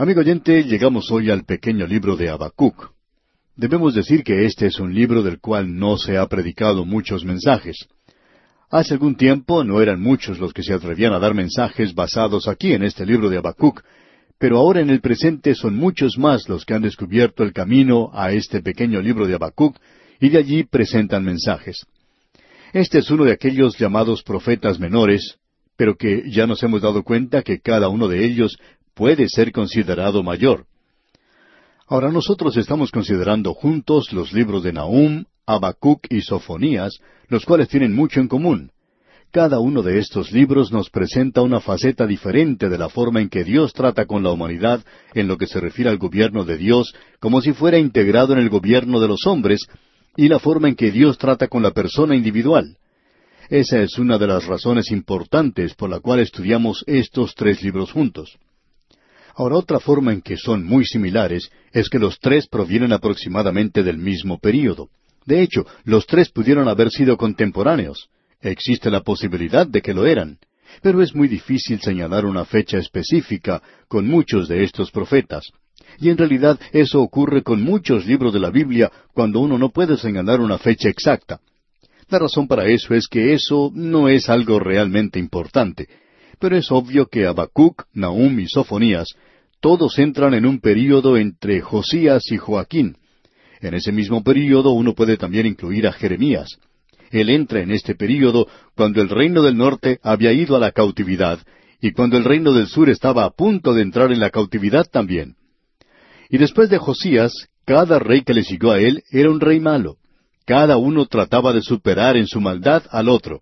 Amigo oyente, llegamos hoy al pequeño libro de Habacuc. Debemos decir que este es un libro del cual no se ha predicado muchos mensajes. Hace algún tiempo no eran muchos los que se atrevían a dar mensajes basados aquí en este libro de Habacuc, pero ahora en el presente son muchos más los que han descubierto el camino a este pequeño libro de Habacuc y de allí presentan mensajes. Este es uno de aquellos llamados profetas menores, pero que ya nos hemos dado cuenta que cada uno de ellos puede ser considerado mayor. Ahora nosotros estamos considerando juntos los libros de Nahum, Habacuc y Sofonías, los cuales tienen mucho en común. Cada uno de estos libros nos presenta una faceta diferente de la forma en que Dios trata con la humanidad en lo que se refiere al gobierno de Dios, como si fuera integrado en el gobierno de los hombres, y la forma en que Dios trata con la persona individual. Esa es una de las razones importantes por la cual estudiamos estos tres libros juntos. Ahora, otra forma en que son muy similares es que los tres provienen aproximadamente del mismo período. De hecho, los tres pudieron haber sido contemporáneos. Existe la posibilidad de que lo eran, pero es muy difícil señalar una fecha específica con muchos de estos profetas. Y en realidad eso ocurre con muchos libros de la Biblia cuando uno no puede señalar una fecha exacta. La razón para eso es que eso no es algo realmente importante. Pero es obvio que Habacuc, Nahum y Sofonías todos entran en un período entre Josías y Joaquín. En ese mismo período uno puede también incluir a Jeremías. Él entra en este período cuando el reino del norte había ido a la cautividad y cuando el reino del sur estaba a punto de entrar en la cautividad también. Y después de Josías, cada rey que le siguió a él era un rey malo. Cada uno trataba de superar en su maldad al otro.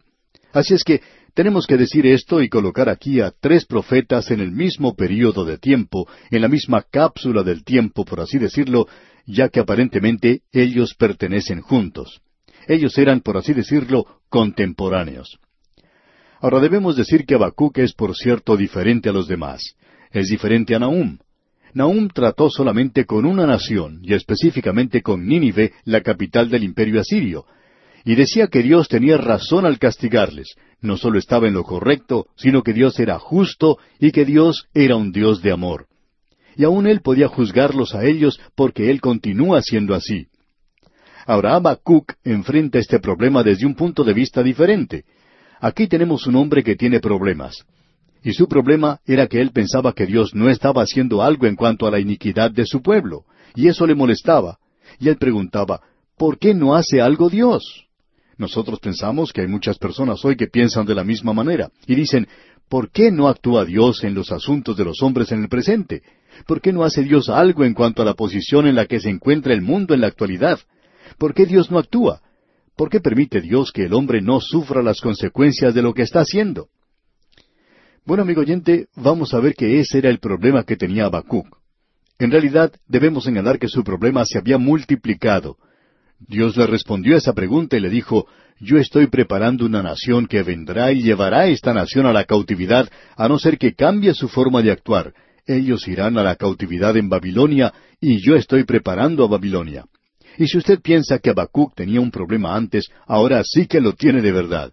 Así es que tenemos que decir esto y colocar aquí a tres profetas en el mismo período de tiempo, en la misma cápsula del tiempo, por así decirlo, ya que aparentemente ellos pertenecen juntos. Ellos eran, por así decirlo, contemporáneos. Ahora debemos decir que Habacuc es, por cierto, diferente a los demás. Es diferente a Nahum. Nahum trató solamente con una nación, y específicamente con Nínive, la capital del imperio asirio, y decía que Dios tenía razón al castigarles. No solo estaba en lo correcto, sino que Dios era justo y que Dios era un Dios de amor. Y aún Él podía juzgarlos a ellos porque Él continúa siendo así. Ahora Habacuc enfrenta este problema desde un punto de vista diferente. Aquí tenemos un hombre que tiene problemas. Y su problema era que él pensaba que Dios no estaba haciendo algo en cuanto a la iniquidad de su pueblo, y eso le molestaba. Y él preguntaba, ¿por qué no hace algo Dios? Nosotros pensamos que hay muchas personas hoy que piensan de la misma manera, y dicen, ¿por qué no actúa Dios en los asuntos de los hombres en el presente? ¿Por qué no hace Dios algo en cuanto a la posición en la que se encuentra el mundo en la actualidad? ¿Por qué Dios no actúa? ¿Por qué permite Dios que el hombre no sufra las consecuencias de lo que está haciendo? Bueno, amigo oyente, vamos a ver que ese era el problema que tenía Habacuc. En realidad, debemos señalar que su problema se había multiplicado. Dios le respondió a esa pregunta y le dijo, Yo estoy preparando una nación que vendrá y llevará a esta nación a la cautividad, a no ser que cambie su forma de actuar. Ellos irán a la cautividad en Babilonia, y yo estoy preparando a Babilonia. Y si usted piensa que Habacuc tenía un problema antes, ahora sí que lo tiene de verdad.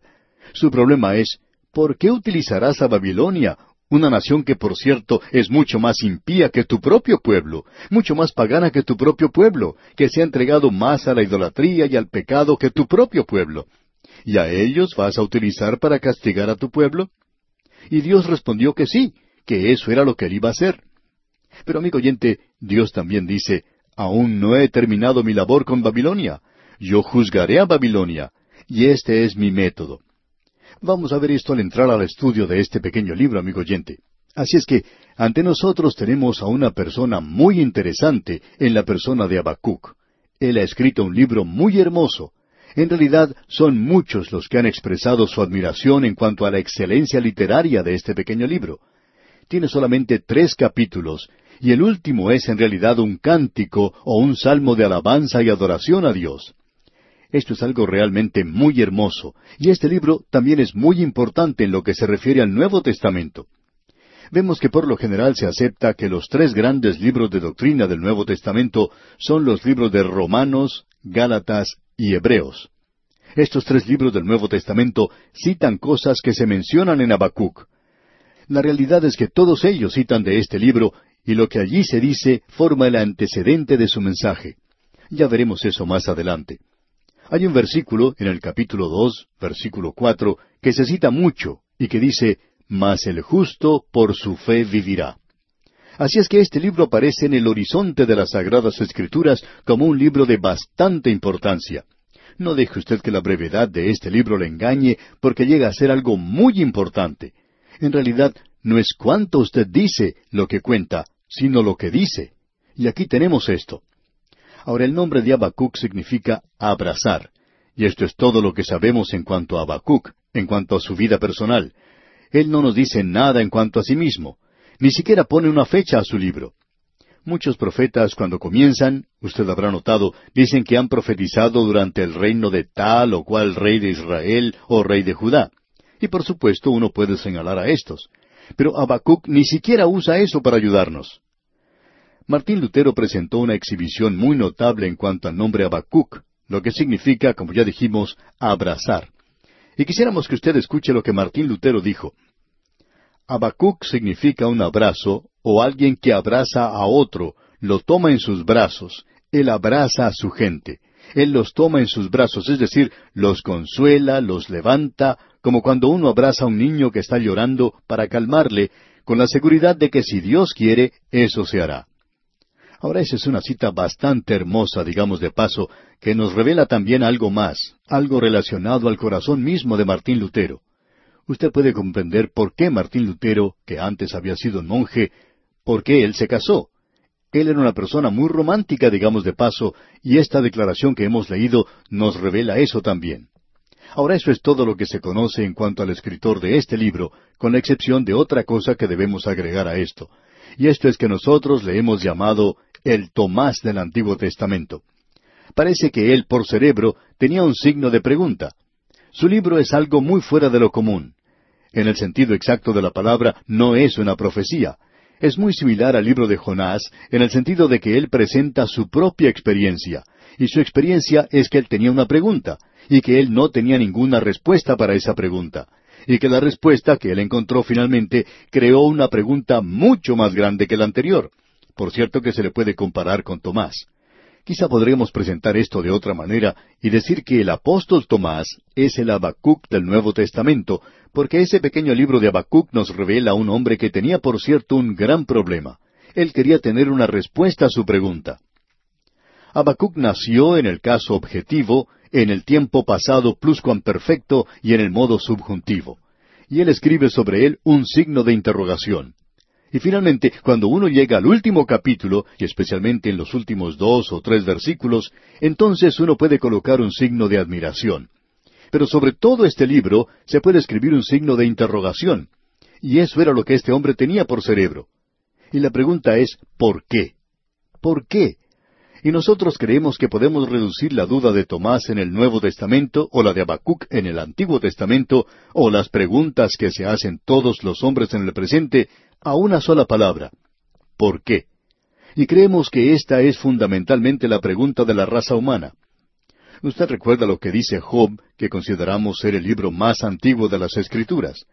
Su problema es, ¿por qué utilizarás a Babilonia, una nación que, por cierto, es mucho más impía que tu propio pueblo, mucho más pagana que tu propio pueblo, que se ha entregado más a la idolatría y al pecado que tu propio pueblo? ¿Y a ellos vas a utilizar para castigar a tu pueblo? Y Dios respondió que sí, que eso era lo que él iba a hacer. Pero amigo oyente, Dios también dice, Aún no he terminado mi labor con Babilonia. Yo juzgaré a Babilonia. Y este es mi método. Vamos a ver esto al entrar al estudio de este pequeño libro, amigo oyente. Así es que ante nosotros tenemos a una persona muy interesante en la persona de Habacuc. Él ha escrito un libro muy hermoso. En realidad son muchos los que han expresado su admiración en cuanto a la excelencia literaria de este pequeño libro. Tiene solamente tres capítulos y el último es en realidad un cántico o un salmo de alabanza y adoración a Dios. Esto es algo realmente muy hermoso, y este libro también es muy importante en lo que se refiere al Nuevo Testamento. Vemos que por lo general se acepta que los tres grandes libros de doctrina del Nuevo Testamento son los libros de Romanos, Gálatas y Hebreos. Estos tres libros del Nuevo Testamento citan cosas que se mencionan en Habacuc. La realidad es que todos ellos citan de este libro y lo que allí se dice forma el antecedente de su mensaje. Ya veremos eso más adelante. Hay un versículo en el capítulo dos, versículo cuatro, que se cita mucho y que dice, Mas el justo por su fe vivirá. Así es que este libro aparece en el horizonte de las Sagradas Escrituras como un libro de bastante importancia. No deje usted que la brevedad de este libro le engañe, porque llega a ser algo muy importante. En realidad, no es cuánto usted dice lo que cuenta, sino lo que dice. Y aquí tenemos esto. Ahora el nombre de Habacuc significa abrazar. Y esto es todo lo que sabemos en cuanto a Habacuc, en cuanto a su vida personal. Él no nos dice nada en cuanto a sí mismo. Ni siquiera pone una fecha a su libro. Muchos profetas cuando comienzan, usted habrá notado, dicen que han profetizado durante el reino de tal o cual rey de Israel o rey de Judá. Y por supuesto uno puede señalar a estos. Pero Habacuc ni siquiera usa eso para ayudarnos. Martín Lutero presentó una exhibición muy notable en cuanto al nombre Habacuc, lo que significa, como ya dijimos, abrazar. Y quisiéramos que usted escuche lo que Martín Lutero dijo. Habacuc significa un abrazo o alguien que abraza a otro, lo toma en sus brazos, él abraza a su gente, él los toma en sus brazos, es decir, los consuela, los levanta, como cuando uno abraza a un niño que está llorando para calmarle, con la seguridad de que si Dios quiere, eso se hará. Ahora esa es una cita bastante hermosa, digamos de paso, que nos revela también algo más, algo relacionado al corazón mismo de Martín Lutero usted puede comprender por qué Martín Lutero, que antes había sido monje, por qué él se casó. Él era una persona muy romántica, digamos de paso, y esta declaración que hemos leído nos revela eso también. Ahora eso es todo lo que se conoce en cuanto al escritor de este libro, con la excepción de otra cosa que debemos agregar a esto. Y esto es que nosotros le hemos llamado el Tomás del Antiguo Testamento. Parece que él, por cerebro, tenía un signo de pregunta. Su libro es algo muy fuera de lo común. En el sentido exacto de la palabra, no es una profecía. Es muy similar al libro de Jonás en el sentido de que él presenta su propia experiencia, y su experiencia es que él tenía una pregunta, y que él no tenía ninguna respuesta para esa pregunta, y que la respuesta que él encontró finalmente creó una pregunta mucho más grande que la anterior. Por cierto que se le puede comparar con Tomás. Quizá podremos presentar esto de otra manera y decir que el apóstol Tomás es el Habacuc del Nuevo Testamento, porque ese pequeño libro de Habacuc nos revela a un hombre que tenía por cierto un gran problema. Él quería tener una respuesta a su pregunta. Habacuc nació en el caso objetivo, en el tiempo pasado pluscuamperfecto y en el modo subjuntivo. Y él escribe sobre él un signo de interrogación. Y finalmente, cuando uno llega al último capítulo, y especialmente en los últimos dos o tres versículos, entonces uno puede colocar un signo de admiración. Pero sobre todo este libro se puede escribir un signo de interrogación. Y eso era lo que este hombre tenía por cerebro. Y la pregunta es, ¿por qué? ¿Por qué? Y nosotros creemos que podemos reducir la duda de Tomás en el Nuevo Testamento o la de Habacuc en el Antiguo Testamento o las preguntas que se hacen todos los hombres en el presente a una sola palabra. ¿Por qué? Y creemos que esta es fundamentalmente la pregunta de la raza humana. Usted recuerda lo que dice Job, que consideramos ser el libro más antiguo de las Escrituras.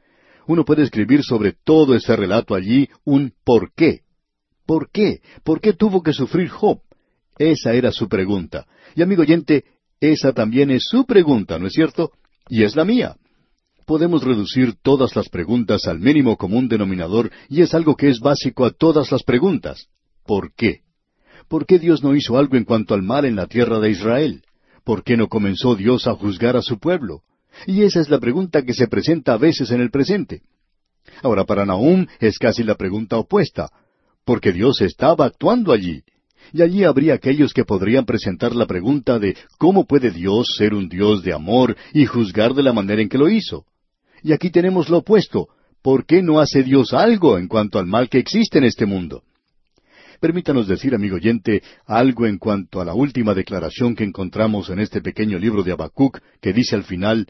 Uno puede escribir sobre todo ese relato allí un ¿por qué? ¿Por qué? ¿Por qué tuvo que sufrir Job? Esa era su pregunta. Y amigo oyente, esa también es su pregunta, ¿no es cierto? Y es la mía podemos reducir todas las preguntas al mínimo común denominador y es algo que es básico a todas las preguntas. ¿Por qué? ¿Por qué Dios no hizo algo en cuanto al mal en la tierra de Israel? ¿Por qué no comenzó Dios a juzgar a su pueblo? Y esa es la pregunta que se presenta a veces en el presente. Ahora, para Nahum es casi la pregunta opuesta, porque Dios estaba actuando allí. Y allí habría aquellos que podrían presentar la pregunta de cómo puede Dios ser un Dios de amor y juzgar de la manera en que lo hizo. Y aquí tenemos lo opuesto. ¿Por qué no hace Dios algo en cuanto al mal que existe en este mundo? Permítanos decir, amigo oyente, algo en cuanto a la última declaración que encontramos en este pequeño libro de Habacuc, que dice al final,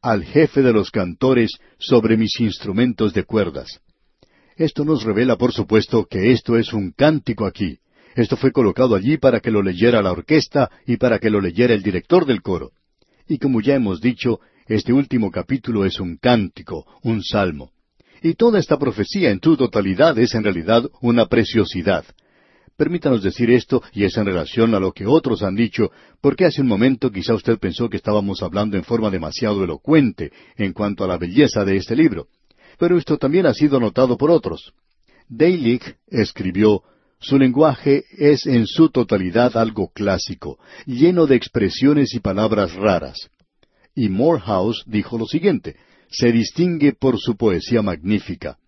al jefe de los cantores sobre mis instrumentos de cuerdas. Esto nos revela, por supuesto, que esto es un cántico aquí. Esto fue colocado allí para que lo leyera la orquesta y para que lo leyera el director del coro. Y como ya hemos dicho, este último capítulo es un cántico, un salmo. Y toda esta profecía en su totalidad es en realidad una preciosidad. Permítanos decir esto, y es en relación a lo que otros han dicho, porque hace un momento quizá usted pensó que estábamos hablando en forma demasiado elocuente en cuanto a la belleza de este libro. Pero esto también ha sido notado por otros. Deilich escribió, su lenguaje es en su totalidad algo clásico, lleno de expresiones y palabras raras. Y Morehouse dijo lo siguiente, se distingue por su poesía magnífica.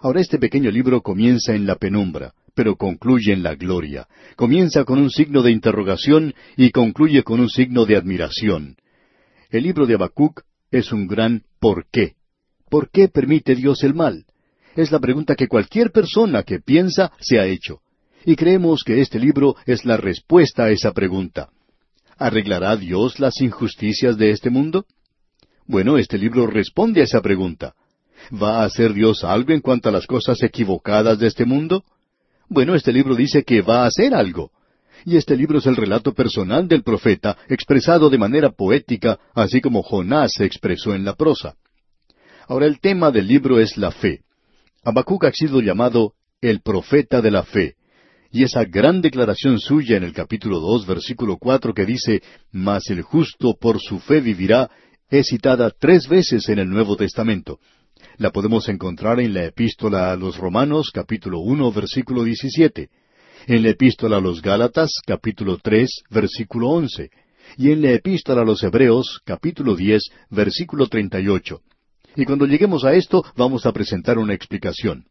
Ahora este pequeño libro comienza en la penumbra pero concluye en la gloria. Comienza con un signo de interrogación y concluye con un signo de admiración. El libro de Habacuc es un gran ¿por qué? ¿Por qué permite Dios el mal? Es la pregunta que cualquier persona que piensa se ha hecho. Y creemos que este libro es la respuesta a esa pregunta. ¿Arreglará Dios las injusticias de este mundo? Bueno, este libro responde a esa pregunta. ¿Va a hacer Dios algo en cuanto a las cosas equivocadas de este mundo? Bueno, este libro dice que va a hacer algo. Y este libro es el relato personal del profeta, expresado de manera poética, así como Jonás se expresó en la prosa. Ahora el tema del libro es la fe. Habacuc ha sido llamado el profeta de la fe. Y esa gran declaración suya en el capítulo dos, versículo cuatro, que dice, Mas el justo por su fe vivirá, es citada tres veces en el Nuevo Testamento. La podemos encontrar en la epístola a los Romanos, capítulo uno, versículo diecisiete, en la epístola a los Gálatas, capítulo tres, versículo once, y en la epístola a los Hebreos, capítulo diez, versículo treinta y ocho. Y cuando lleguemos a esto, vamos a presentar una explicación.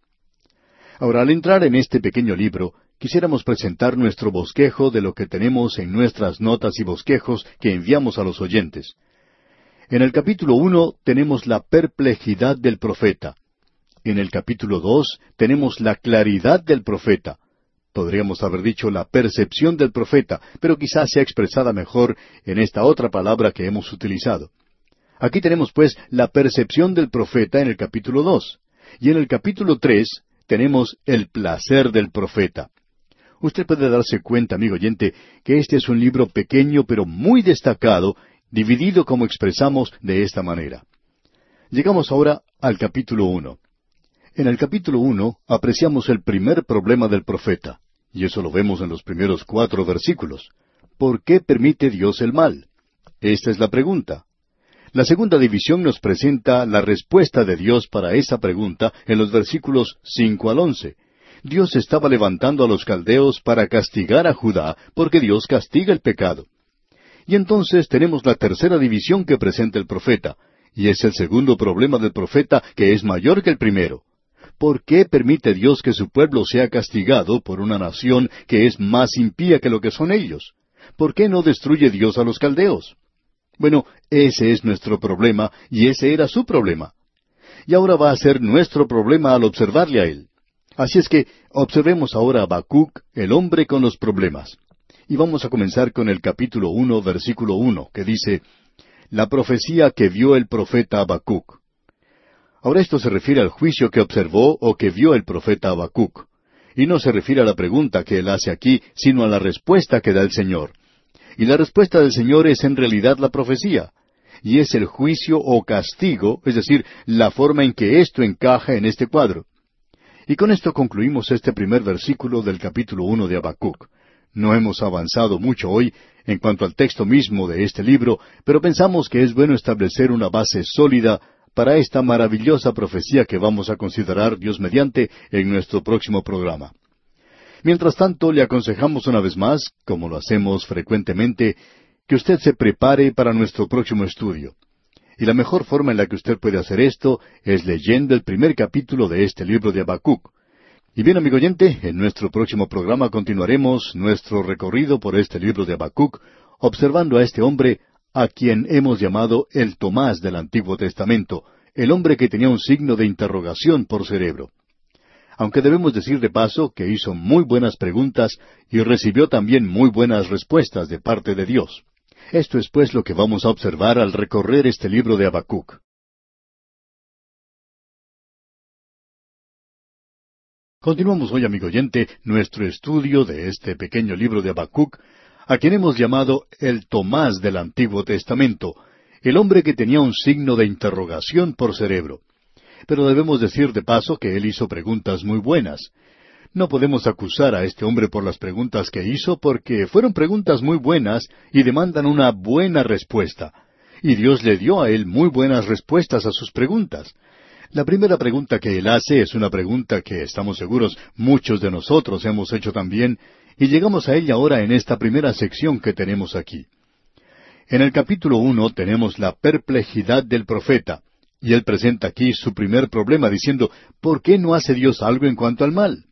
Ahora, al entrar en este pequeño libro, quisiéramos presentar nuestro bosquejo de lo que tenemos en nuestras notas y bosquejos que enviamos a los oyentes. En el capítulo uno tenemos la perplejidad del profeta. En el capítulo dos tenemos la claridad del profeta. Podríamos haber dicho la percepción del profeta, pero quizás sea expresada mejor en esta otra palabra que hemos utilizado. Aquí tenemos pues la percepción del profeta en el capítulo dos. Y en el capítulo tres tenemos el placer del profeta. Usted puede darse cuenta, amigo oyente, que este es un libro pequeño pero muy destacado dividido como expresamos de esta manera. Llegamos ahora al capítulo uno. En el capítulo uno apreciamos el primer problema del profeta, y eso lo vemos en los primeros cuatro versículos. ¿Por qué permite Dios el mal? Esta es la pregunta. La segunda división nos presenta la respuesta de Dios para esa pregunta en los versículos cinco al once. Dios estaba levantando a los caldeos para castigar a Judá, porque Dios castiga el pecado. Y entonces tenemos la tercera división que presenta el profeta, y es el segundo problema del profeta que es mayor que el primero. ¿Por qué permite Dios que su pueblo sea castigado por una nación que es más impía que lo que son ellos? ¿Por qué no destruye Dios a los caldeos? Bueno, ese es nuestro problema y ese era su problema. Y ahora va a ser nuestro problema al observarle a él. Así es que observemos ahora a Habacuc, el hombre con los problemas. Y vamos a comenzar con el capítulo uno, versículo uno, que dice La profecía que vio el profeta Habacuc. Ahora esto se refiere al juicio que observó o que vio el profeta Habacuc. Y no se refiere a la pregunta que él hace aquí, sino a la respuesta que da el Señor. Y la respuesta del Señor es en realidad la profecía. Y es el juicio o castigo, es decir, la forma en que esto encaja en este cuadro. Y con esto concluimos este primer versículo del capítulo uno de Habacuc. No hemos avanzado mucho hoy en cuanto al texto mismo de este libro, pero pensamos que es bueno establecer una base sólida para esta maravillosa profecía que vamos a considerar Dios mediante en nuestro próximo programa. Mientras tanto, le aconsejamos una vez más, como lo hacemos frecuentemente, que usted se prepare para nuestro próximo estudio. Y la mejor forma en la que usted puede hacer esto es leyendo el primer capítulo de este libro de Habacuc. Y bien, amigo oyente, en nuestro próximo programa continuaremos nuestro recorrido por este libro de Habacuc, observando a este hombre a quien hemos llamado el Tomás del Antiguo Testamento, el hombre que tenía un signo de interrogación por cerebro. Aunque debemos decir de paso que hizo muy buenas preguntas y recibió también muy buenas respuestas de parte de Dios. Esto es pues lo que vamos a observar al recorrer este libro de Habacuc. Continuamos hoy, amigo oyente, nuestro estudio de este pequeño libro de Habacuc, a quien hemos llamado el Tomás del Antiguo Testamento, el hombre que tenía un signo de interrogación por cerebro. Pero debemos decir de paso que él hizo preguntas muy buenas. No podemos acusar a este hombre por las preguntas que hizo porque fueron preguntas muy buenas y demandan una buena respuesta. Y Dios le dio a él muy buenas respuestas a sus preguntas. La primera pregunta que él hace es una pregunta que estamos seguros muchos de nosotros hemos hecho también, y llegamos a ella ahora en esta primera sección que tenemos aquí. En el capítulo uno tenemos la perplejidad del profeta, y él presenta aquí su primer problema diciendo, ¿por qué no hace Dios algo en cuanto al mal?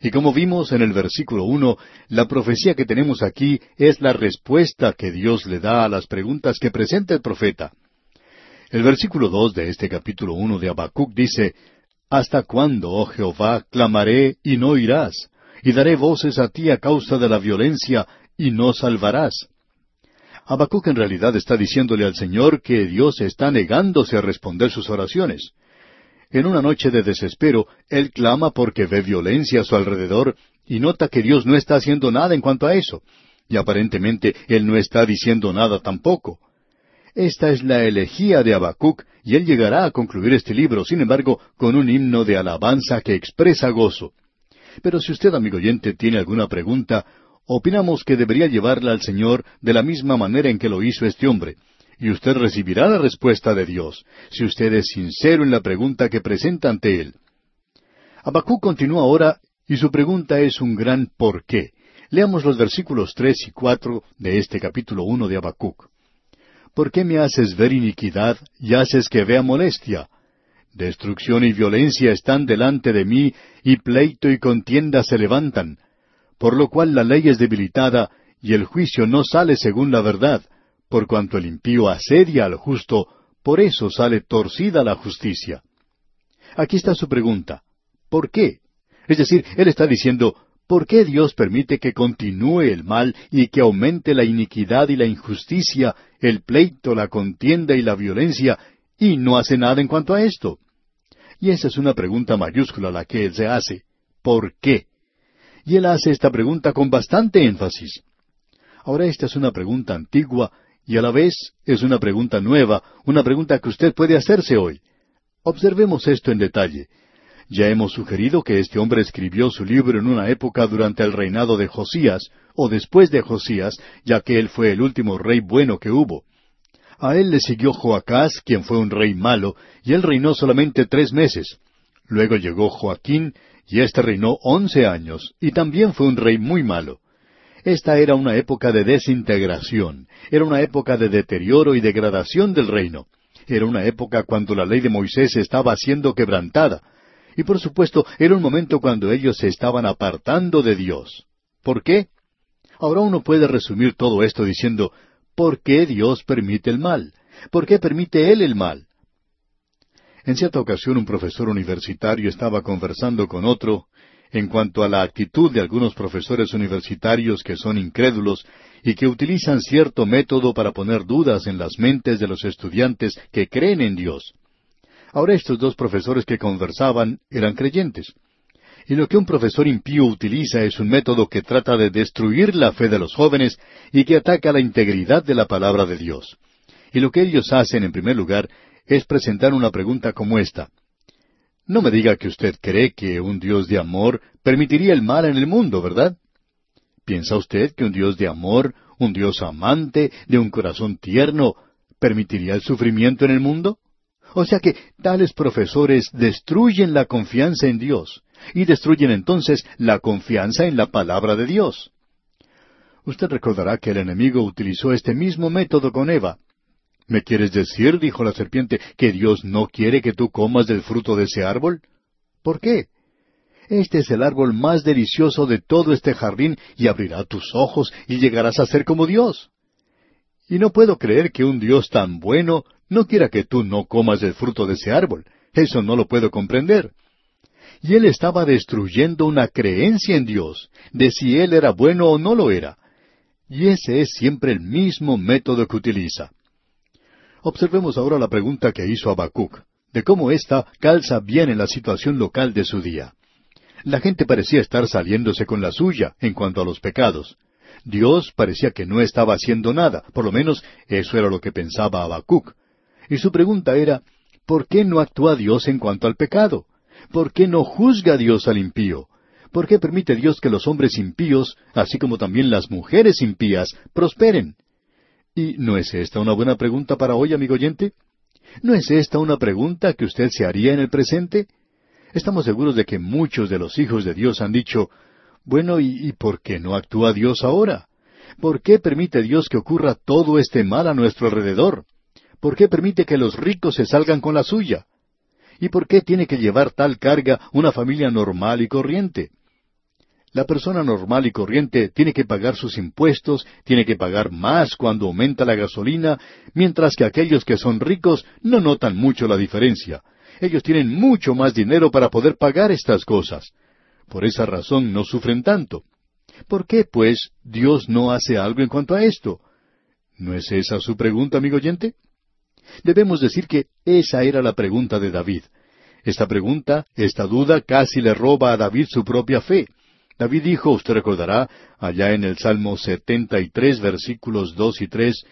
Y como vimos en el versículo uno, la profecía que tenemos aquí es la respuesta que Dios le da a las preguntas que presenta el profeta. El versículo dos de este capítulo uno de Habacuc dice, ¿Hasta cuándo, oh Jehová, clamaré y no irás? Y daré voces a ti a causa de la violencia y no salvarás. Habacuc en realidad está diciéndole al Señor que Dios está negándose a responder sus oraciones. En una noche de desespero, él clama porque ve violencia a su alrededor y nota que Dios no está haciendo nada en cuanto a eso. Y aparentemente él no está diciendo nada tampoco. Esta es la elegía de Habacuc, y él llegará a concluir este libro, sin embargo, con un himno de alabanza que expresa gozo. Pero si usted, amigo oyente, tiene alguna pregunta, opinamos que debería llevarla al Señor de la misma manera en que lo hizo este hombre, y usted recibirá la respuesta de Dios, si usted es sincero en la pregunta que presenta ante Él. Habacuc continúa ahora, y su pregunta es un gran ¿por qué? Leamos los versículos tres y cuatro de este capítulo uno de Habacuc. ¿Por qué me haces ver iniquidad y haces que vea molestia? Destrucción y violencia están delante de mí, y pleito y contienda se levantan, por lo cual la ley es debilitada, y el juicio no sale según la verdad, por cuanto el impío asedia al justo, por eso sale torcida la justicia. Aquí está su pregunta. ¿Por qué? Es decir, él está diciendo, ¿Por qué Dios permite que continúe el mal y que aumente la iniquidad y la injusticia, el pleito, la contienda y la violencia, y no hace nada en cuanto a esto? Y esa es una pregunta mayúscula la que él se hace. ¿Por qué? Y él hace esta pregunta con bastante énfasis. Ahora esta es una pregunta antigua y a la vez es una pregunta nueva, una pregunta que usted puede hacerse hoy. Observemos esto en detalle. Ya hemos sugerido que este hombre escribió su libro en una época durante el reinado de Josías, o después de Josías, ya que él fue el último rey bueno que hubo. A él le siguió Joacás, quien fue un rey malo, y él reinó solamente tres meses. Luego llegó Joaquín, y éste reinó once años, y también fue un rey muy malo. Esta era una época de desintegración, era una época de deterioro y degradación del reino. Era una época cuando la ley de Moisés estaba siendo quebrantada, y por supuesto, era un momento cuando ellos se estaban apartando de Dios. ¿Por qué? Ahora uno puede resumir todo esto diciendo, ¿por qué Dios permite el mal? ¿Por qué permite Él el mal? En cierta ocasión un profesor universitario estaba conversando con otro en cuanto a la actitud de algunos profesores universitarios que son incrédulos y que utilizan cierto método para poner dudas en las mentes de los estudiantes que creen en Dios. Ahora estos dos profesores que conversaban eran creyentes. Y lo que un profesor impío utiliza es un método que trata de destruir la fe de los jóvenes y que ataca la integridad de la palabra de Dios. Y lo que ellos hacen, en primer lugar, es presentar una pregunta como esta. No me diga que usted cree que un Dios de amor permitiría el mal en el mundo, ¿verdad? ¿Piensa usted que un Dios de amor, un Dios amante, de un corazón tierno, permitiría el sufrimiento en el mundo? O sea que tales profesores destruyen la confianza en Dios y destruyen entonces la confianza en la palabra de Dios. Usted recordará que el enemigo utilizó este mismo método con Eva. ¿Me quieres decir, dijo la serpiente, que Dios no quiere que tú comas del fruto de ese árbol? ¿Por qué? Este es el árbol más delicioso de todo este jardín y abrirá tus ojos y llegarás a ser como Dios. Y no puedo creer que un Dios tan bueno no quiera que tú no comas el fruto de ese árbol. Eso no lo puedo comprender. Y él estaba destruyendo una creencia en Dios, de si él era bueno o no lo era. Y ese es siempre el mismo método que utiliza. Observemos ahora la pregunta que hizo Habacuc, de cómo ésta calza bien en la situación local de su día. La gente parecía estar saliéndose con la suya en cuanto a los pecados. Dios parecía que no estaba haciendo nada, por lo menos eso era lo que pensaba Habacuc. Y su pregunta era, ¿Por qué no actúa Dios en cuanto al pecado? ¿Por qué no juzga Dios al impío? ¿Por qué permite Dios que los hombres impíos, así como también las mujeres impías, prosperen? ¿Y no es esta una buena pregunta para hoy, amigo oyente? ¿No es esta una pregunta que usted se haría en el presente? Estamos seguros de que muchos de los hijos de Dios han dicho, bueno, ¿y, y por qué no actúa Dios ahora? ¿Por qué permite Dios que ocurra todo este mal a nuestro alrededor? ¿Por qué permite que los ricos se salgan con la suya? ¿Y por qué tiene que llevar tal carga una familia normal y corriente? La persona normal y corriente tiene que pagar sus impuestos, tiene que pagar más cuando aumenta la gasolina, mientras que aquellos que son ricos no notan mucho la diferencia. Ellos tienen mucho más dinero para poder pagar estas cosas. Por esa razón no sufren tanto. ¿Por qué, pues, Dios no hace algo en cuanto a esto? ¿No es esa su pregunta, amigo oyente? Debemos decir que esa era la pregunta de David. Esta pregunta, esta duda, casi le roba a David su propia fe. David dijo, usted recordará, allá en el Salmo 73, versículos dos y tres,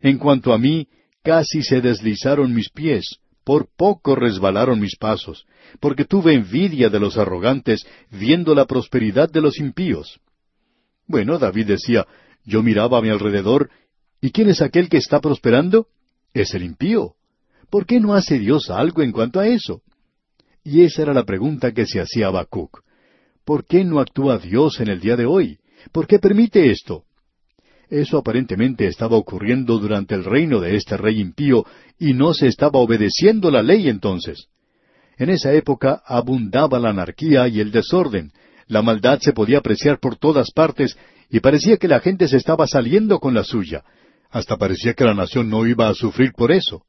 En cuanto a mí, casi se deslizaron mis pies, por poco resbalaron mis pasos, porque tuve envidia de los arrogantes, viendo la prosperidad de los impíos. Bueno, David decía, yo miraba a mi alrededor, ¿y quién es aquel que está prosperando? Es el impío. ¿Por qué no hace Dios algo en cuanto a eso? Y esa era la pregunta que se hacía Habacuc. ¿Por qué no actúa Dios en el día de hoy? ¿Por qué permite esto? Eso aparentemente estaba ocurriendo durante el reino de este rey impío y no se estaba obedeciendo la ley entonces. En esa época abundaba la anarquía y el desorden. La maldad se podía apreciar por todas partes y parecía que la gente se estaba saliendo con la suya. Hasta parecía que la nación no iba a sufrir por eso.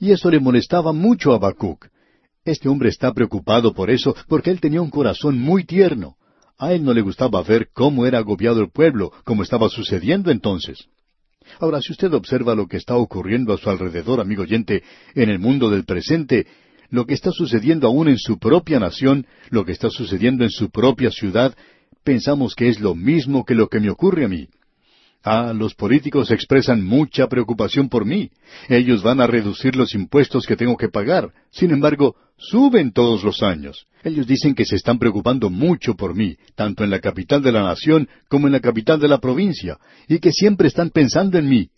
Y eso le molestaba mucho a Habacuc. Este hombre está preocupado por eso porque él tenía un corazón muy tierno. A él no le gustaba ver cómo era agobiado el pueblo, como estaba sucediendo entonces. Ahora, si usted observa lo que está ocurriendo a su alrededor, amigo oyente, en el mundo del presente, lo que está sucediendo aún en su propia nación, lo que está sucediendo en su propia ciudad, pensamos que es lo mismo que lo que me ocurre a mí. Ah, los políticos expresan mucha preocupación por mí. Ellos van a reducir los impuestos que tengo que pagar. Sin embargo, suben todos los años. Ellos dicen que se están preocupando mucho por mí, tanto en la capital de la nación como en la capital de la provincia, y que siempre están pensando en mí.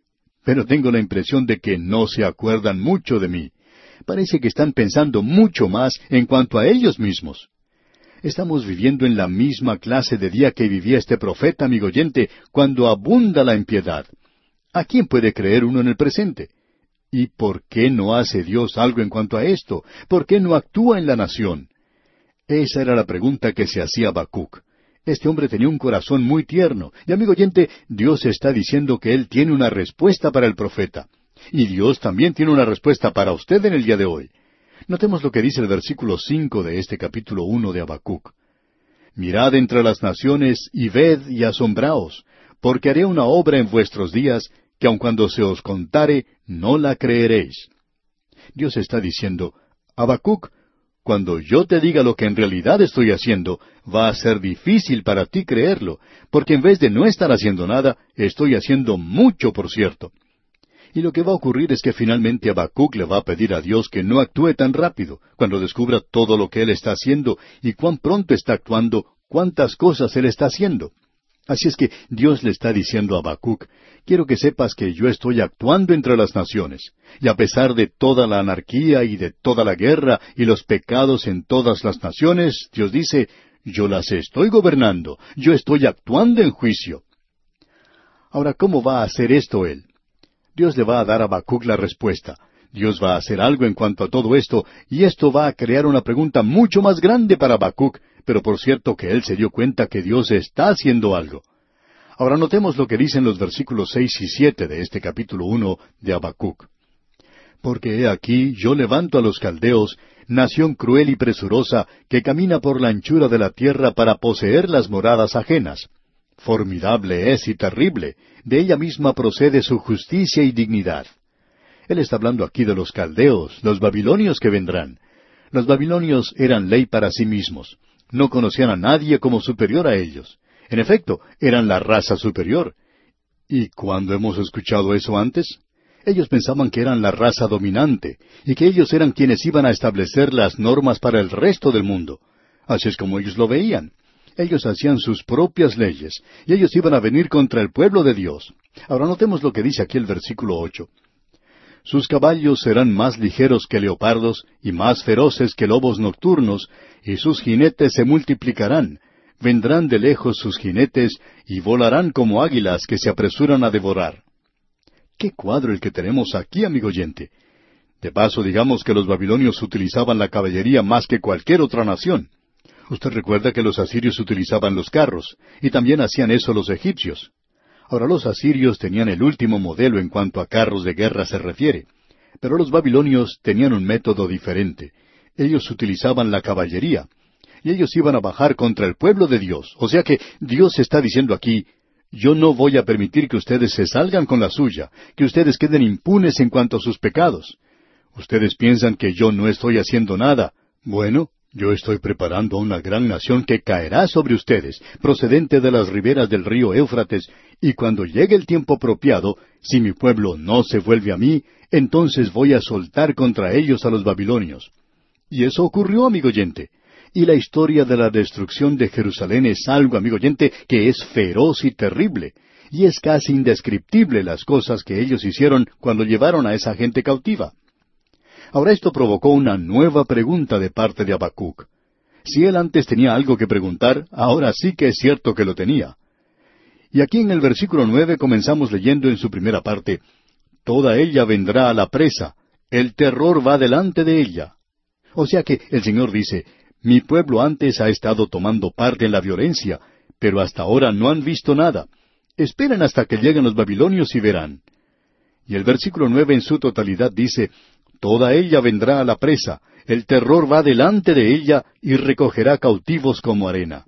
Pero tengo la impresión de que no se acuerdan mucho de mí. Parece que están pensando mucho más en cuanto a ellos mismos. Estamos viviendo en la misma clase de día que vivía este profeta, amigo oyente, cuando abunda la impiedad. ¿A quién puede creer uno en el presente? ¿Y por qué no hace Dios algo en cuanto a esto? ¿Por qué no actúa en la nación? Esa era la pregunta que se hacía Habacuc. Este hombre tenía un corazón muy tierno, y amigo oyente, Dios está diciendo que Él tiene una respuesta para el profeta. Y Dios también tiene una respuesta para usted en el día de hoy. Notemos lo que dice el versículo cinco de este capítulo uno de Habacuc. Mirad entre las naciones y ved y asombraos, porque haré una obra en vuestros días que aun cuando se os contare, no la creeréis. Dios está diciendo, Habacuc, cuando yo te diga lo que en realidad estoy haciendo, va a ser difícil para ti creerlo, porque en vez de no estar haciendo nada, estoy haciendo mucho, por cierto. Y lo que va a ocurrir es que finalmente Habacuc le va a pedir a Dios que no actúe tan rápido, cuando descubra todo lo que él está haciendo y cuán pronto está actuando, cuántas cosas él está haciendo. Así es que Dios le está diciendo a Habacuc, quiero que sepas que yo estoy actuando entre las naciones, y a pesar de toda la anarquía y de toda la guerra y los pecados en todas las naciones, Dios dice, yo las estoy gobernando, yo estoy actuando en juicio. Ahora, ¿cómo va a hacer esto él? Dios le va a dar a Habacuc la respuesta. Dios va a hacer algo en cuanto a todo esto, y esto va a crear una pregunta mucho más grande para Habacuc, pero por cierto que él se dio cuenta que Dios está haciendo algo. Ahora notemos lo que dicen los versículos seis y siete de este capítulo uno de Habacuc. Porque he aquí yo levanto a los caldeos, nación cruel y presurosa, que camina por la anchura de la tierra para poseer las moradas ajenas. Formidable es y terrible, de ella misma procede su justicia y dignidad. Él está hablando aquí de los caldeos, los babilonios que vendrán. Los babilonios eran ley para sí mismos. No conocían a nadie como superior a ellos. En efecto, eran la raza superior. ¿Y cuándo hemos escuchado eso antes? Ellos pensaban que eran la raza dominante y que ellos eran quienes iban a establecer las normas para el resto del mundo. Así es como ellos lo veían. Ellos hacían sus propias leyes y ellos iban a venir contra el pueblo de Dios. Ahora notemos lo que dice aquí el versículo ocho. Sus caballos serán más ligeros que leopardos y más feroces que lobos nocturnos, y sus jinetes se multiplicarán. Vendrán de lejos sus jinetes y volarán como águilas que se apresuran a devorar. Qué cuadro el que tenemos aquí, amigo oyente. De paso, digamos que los babilonios utilizaban la caballería más que cualquier otra nación. Usted recuerda que los asirios utilizaban los carros, y también hacían eso los egipcios. Ahora los asirios tenían el último modelo en cuanto a carros de guerra se refiere, pero los babilonios tenían un método diferente. Ellos utilizaban la caballería, y ellos iban a bajar contra el pueblo de Dios. O sea que Dios está diciendo aquí, yo no voy a permitir que ustedes se salgan con la suya, que ustedes queden impunes en cuanto a sus pecados. Ustedes piensan que yo no estoy haciendo nada. Bueno, yo estoy preparando a una gran nación que caerá sobre ustedes, procedente de las riberas del río Éufrates, y cuando llegue el tiempo apropiado, si mi pueblo no se vuelve a mí, entonces voy a soltar contra ellos a los babilonios. Y eso ocurrió, amigo oyente. Y la historia de la destrucción de Jerusalén es algo, amigo oyente, que es feroz y terrible. Y es casi indescriptible las cosas que ellos hicieron cuando llevaron a esa gente cautiva. Ahora esto provocó una nueva pregunta de parte de Habacuc. Si él antes tenía algo que preguntar, ahora sí que es cierto que lo tenía. Y aquí en el versículo nueve comenzamos leyendo en su primera parte, Toda ella vendrá a la presa, el terror va delante de ella. O sea que el Señor dice, mi pueblo antes ha estado tomando parte en la violencia, pero hasta ahora no han visto nada. Esperen hasta que lleguen los babilonios y verán. Y el versículo nueve en su totalidad dice, Toda ella vendrá a la presa, el terror va delante de ella y recogerá cautivos como arena.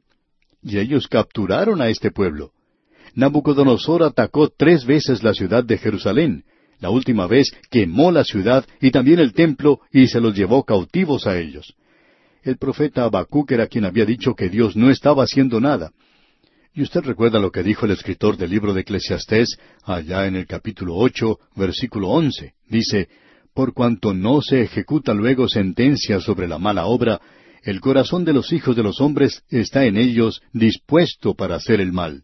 Y ellos capturaron a este pueblo. Nabucodonosor atacó tres veces la ciudad de Jerusalén. La última vez quemó la ciudad y también el templo y se los llevó cautivos a ellos. El profeta Habacuc era quien había dicho que Dios no estaba haciendo nada. Y usted recuerda lo que dijo el escritor del libro de Eclesiastés allá en el capítulo ocho, versículo once. Dice, por cuanto no se ejecuta luego sentencia sobre la mala obra, el corazón de los hijos de los hombres está en ellos dispuesto para hacer el mal.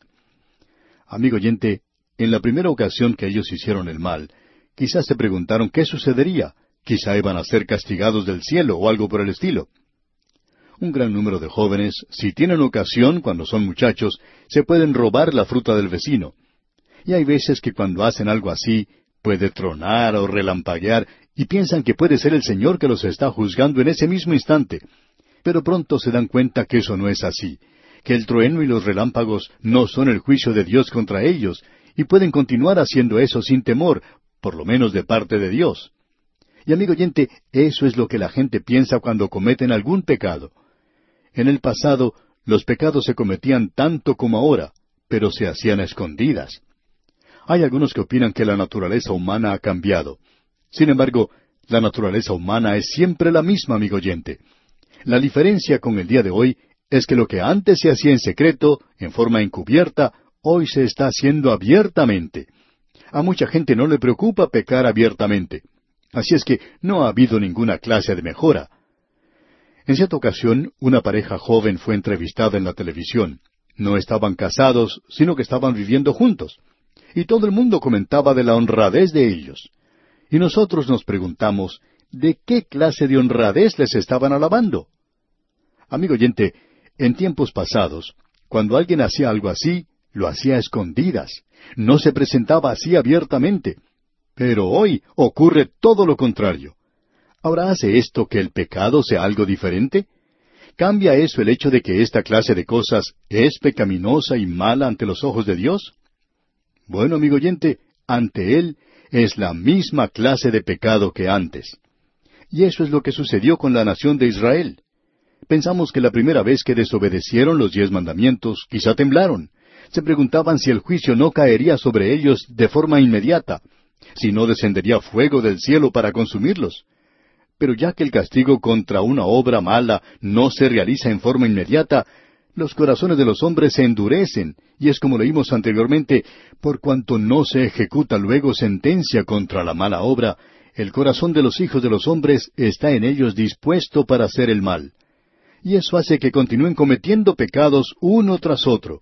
Amigo oyente, en la primera ocasión que ellos hicieron el mal, quizás se preguntaron qué sucedería, quizá iban a ser castigados del cielo o algo por el estilo. Un gran número de jóvenes, si tienen ocasión cuando son muchachos, se pueden robar la fruta del vecino. Y hay veces que cuando hacen algo así, puede tronar o relampaguear y piensan que puede ser el Señor que los está juzgando en ese mismo instante. Pero pronto se dan cuenta que eso no es así, que el trueno y los relámpagos no son el juicio de Dios contra ellos, y pueden continuar haciendo eso sin temor, por lo menos de parte de Dios. Y amigo oyente, eso es lo que la gente piensa cuando cometen algún pecado. En el pasado, los pecados se cometían tanto como ahora, pero se hacían a escondidas. Hay algunos que opinan que la naturaleza humana ha cambiado. Sin embargo, la naturaleza humana es siempre la misma, amigo oyente. La diferencia con el día de hoy es que lo que antes se hacía en secreto, en forma encubierta, hoy se está haciendo abiertamente. A mucha gente no le preocupa pecar abiertamente. Así es que no ha habido ninguna clase de mejora. En cierta ocasión, una pareja joven fue entrevistada en la televisión. No estaban casados, sino que estaban viviendo juntos. Y todo el mundo comentaba de la honradez de ellos. Y nosotros nos preguntamos, ¿de qué clase de honradez les estaban alabando? Amigo oyente, en tiempos pasados, cuando alguien hacía algo así, lo hacía a escondidas, no se presentaba así abiertamente. Pero hoy ocurre todo lo contrario. ¿Ahora hace esto que el pecado sea algo diferente? ¿Cambia eso el hecho de que esta clase de cosas es pecaminosa y mala ante los ojos de Dios? Bueno, amigo oyente, ante Él es la misma clase de pecado que antes. Y eso es lo que sucedió con la nación de Israel. Pensamos que la primera vez que desobedecieron los diez mandamientos, quizá temblaron. Se preguntaban si el juicio no caería sobre ellos de forma inmediata, si no descendería fuego del cielo para consumirlos. Pero ya que el castigo contra una obra mala no se realiza en forma inmediata, Los corazones de los hombres se endurecen, y es como leímos anteriormente, por cuanto no se ejecuta luego sentencia contra la mala obra, el corazón de los hijos de los hombres está en ellos dispuesto para hacer el mal. Y eso hace que continúen cometiendo pecados uno tras otro.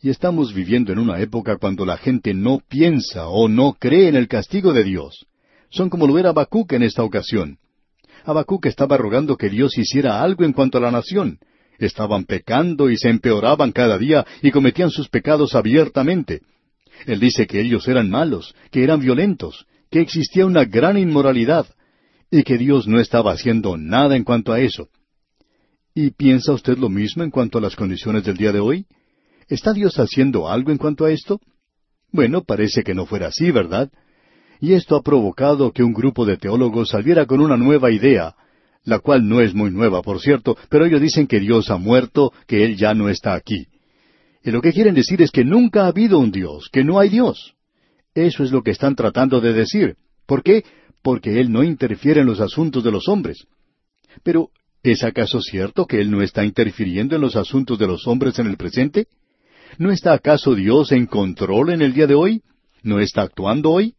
Y estamos viviendo en una época cuando la gente no piensa o no cree en el castigo de Dios. Son como lo era Habacuc en esta ocasión. Habacuc estaba rogando que Dios hiciera algo en cuanto a la nación, Estaban pecando y se empeoraban cada día y cometían sus pecados abiertamente. Él dice que ellos eran malos, que eran violentos, que existía una gran inmoralidad y que Dios no estaba haciendo nada en cuanto a eso. ¿Y piensa usted lo mismo en cuanto a las condiciones del día de hoy? ¿Está Dios haciendo algo en cuanto a esto? Bueno, parece que no fuera así, ¿verdad? Y esto ha provocado que un grupo de teólogos saliera con una nueva idea, la cual no es muy nueva, por cierto, pero ellos dicen que Dios ha muerto, que Él ya no está aquí. Y lo que quieren decir es que nunca ha habido un Dios, que no hay Dios. Eso es lo que están tratando de decir. ¿Por qué? Porque Él no interfiere en los asuntos de los hombres. Pero, ¿es acaso cierto que Él no está interfiriendo en los asuntos de los hombres en el presente? ¿No está acaso Dios en control en el día de hoy? ¿No está actuando hoy?